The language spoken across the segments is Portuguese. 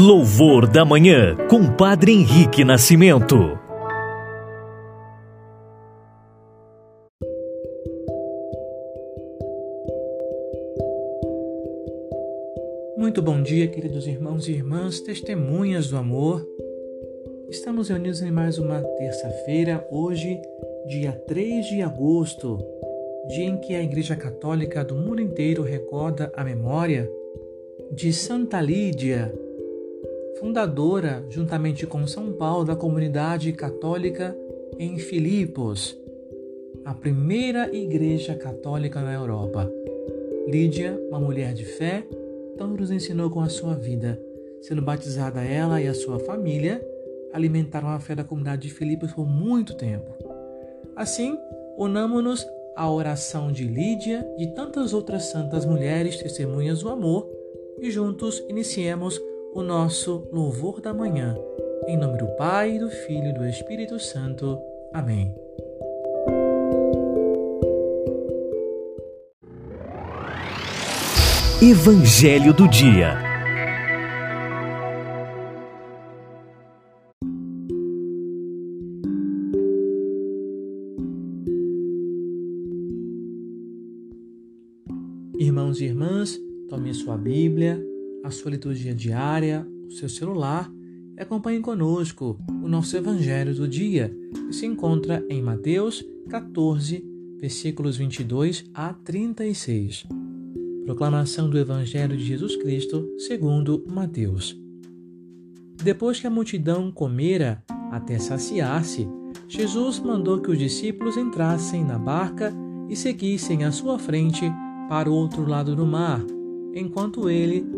Louvor da Manhã, com Padre Henrique Nascimento. Muito bom dia, queridos irmãos e irmãs, testemunhas do amor. Estamos reunidos em mais uma terça-feira, hoje, dia 3 de agosto, dia em que a Igreja Católica do mundo inteiro recorda a memória de Santa Lídia, fundadora, juntamente com São Paulo, da comunidade católica em Filipos, a primeira igreja católica na Europa. Lídia, uma mulher de fé, tanto nos ensinou com a sua vida. Sendo batizada ela e a sua família, alimentaram a fé da comunidade de Filipos por muito tempo. Assim, unamos-nos à oração de Lídia e tantas outras santas mulheres testemunhas do amor e juntos iniciemos o nosso louvor da manhã. Em nome do Pai, do Filho e do Espírito Santo. Amém. Evangelho do Dia. Irmãos e irmãs, tome sua Bíblia a sua liturgia diária, o seu celular e acompanhe conosco o nosso Evangelho do dia, que se encontra em Mateus 14, versículos 22 a 36. Proclamação do Evangelho de Jesus Cristo segundo Mateus. Depois que a multidão comera até saciar-se, Jesus mandou que os discípulos entrassem na barca e seguissem à sua frente para o outro lado do mar, enquanto ele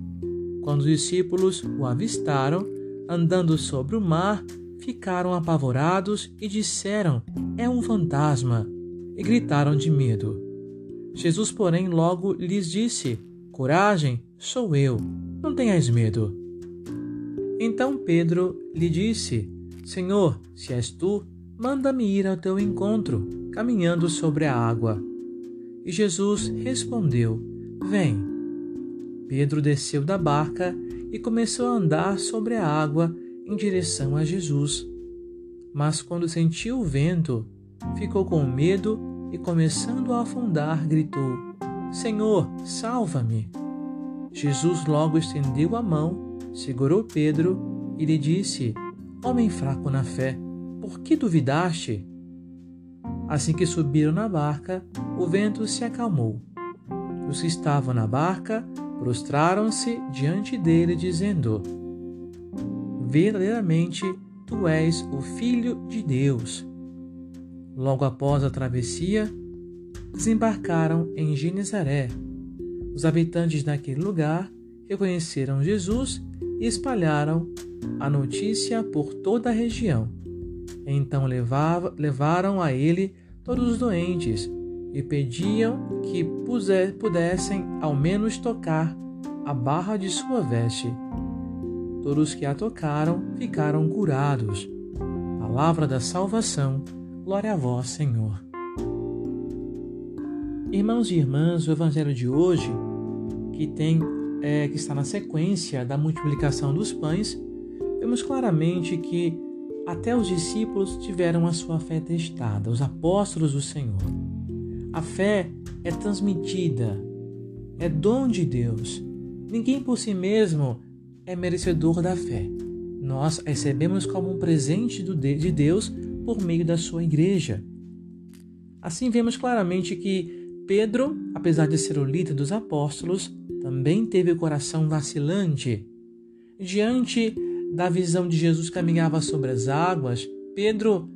Quando os discípulos o avistaram, andando sobre o mar, ficaram apavorados e disseram: É um fantasma! E gritaram de medo. Jesus, porém, logo lhes disse: Coragem, sou eu, não tenhais medo. Então Pedro lhe disse: Senhor, se és tu, manda-me ir ao teu encontro, caminhando sobre a água. E Jesus respondeu: Vem. Pedro desceu da barca e começou a andar sobre a água em direção a Jesus. Mas quando sentiu o vento, ficou com medo e, começando a afundar, gritou: Senhor, salva-me! Jesus logo estendeu a mão, segurou Pedro e lhe disse: Homem fraco na fé, por que duvidaste? Assim que subiram na barca, o vento se acalmou. Os que estavam na barca prostraram-se diante dele, dizendo: Verdadeiramente tu és o Filho de Deus. Logo após a travessia, desembarcaram em Genezaré. Os habitantes daquele lugar reconheceram Jesus e espalharam a notícia por toda a região. Então levava, levaram a ele todos os doentes e pediam que pudessem ao menos tocar a barra de sua veste. Todos que a tocaram ficaram curados. Palavra da salvação, glória a vós, Senhor. Irmãos e irmãs, o evangelho de hoje, que tem é, que está na sequência da multiplicação dos pães, vemos claramente que até os discípulos tiveram a sua fé testada, os apóstolos do Senhor. A fé é transmitida, é dom de Deus. Ninguém por si mesmo é merecedor da fé. Nós recebemos como um presente de Deus por meio da sua igreja. Assim vemos claramente que Pedro, apesar de ser o líder dos apóstolos, também teve o coração vacilante. Diante da visão de Jesus caminhava sobre as águas, Pedro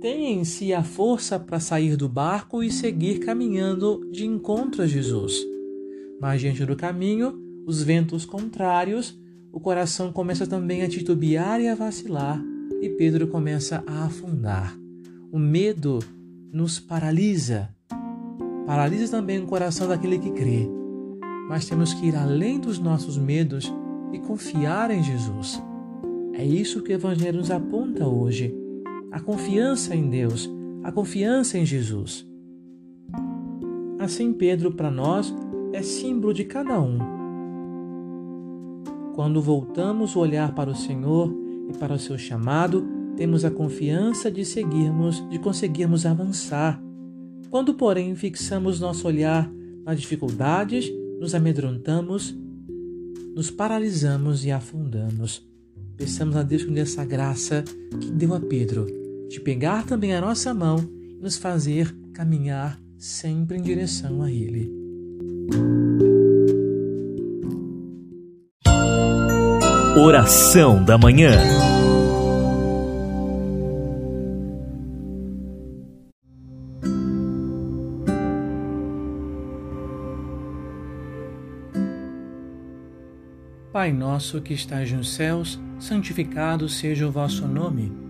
tem em si a força para sair do barco e seguir caminhando de encontro a Jesus. Mas diante do caminho, os ventos contrários o coração começa também a titubear e a vacilar, e Pedro começa a afundar. O medo nos paralisa. Paralisa também o coração daquele que crê. Mas temos que ir além dos nossos medos e confiar em Jesus. É isso que o Evangelho nos aponta hoje: a confiança em Deus, a confiança em Jesus. Assim, Pedro, para nós, é símbolo de cada um quando voltamos o olhar para o Senhor e para o seu chamado, temos a confiança de seguirmos, de conseguirmos avançar. Quando, porém, fixamos nosso olhar nas dificuldades, nos amedrontamos, nos paralisamos e afundamos. Peçamos a Deus dê essa graça que deu a Pedro, de pegar também a nossa mão e nos fazer caminhar sempre em direção a Ele. Oração da Manhã. Pai nosso que estás nos céus, santificado seja o vosso nome.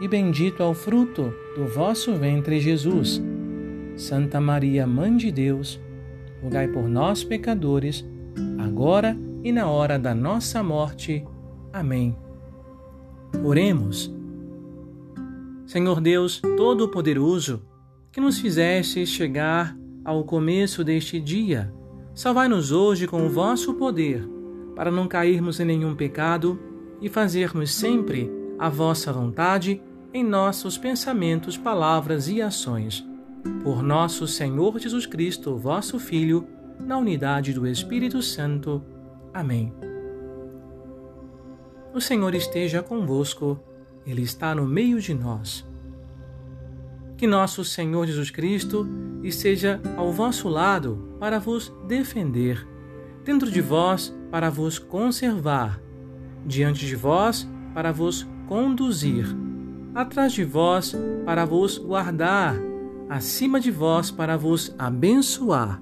e bendito é o fruto do vosso ventre, Jesus. Santa Maria, Mãe de Deus, rogai por nós, pecadores, agora e na hora da nossa morte. Amém. Oremos. Senhor Deus Todo-Poderoso, que nos fizeste chegar ao começo deste dia, salvai-nos hoje com o vosso poder, para não cairmos em nenhum pecado e fazermos sempre a vossa vontade em nossos pensamentos, palavras e ações. Por nosso Senhor Jesus Cristo, vosso Filho, na unidade do Espírito Santo. Amém. O Senhor esteja convosco, Ele está no meio de nós. Que nosso Senhor Jesus Cristo esteja ao vosso lado para vos defender, dentro de vós para vos conservar, diante de vós para vos conduzir, atrás de vós para vos guardar, acima de vós para vos abençoar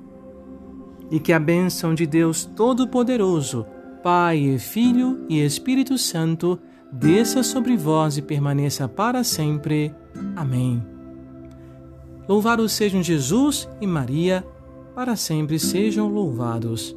e que a bênção de Deus Todo-Poderoso, Pai, Filho e Espírito Santo, desça sobre vós e permaneça para sempre. Amém. Louvados sejam Jesus e Maria, para sempre sejam louvados.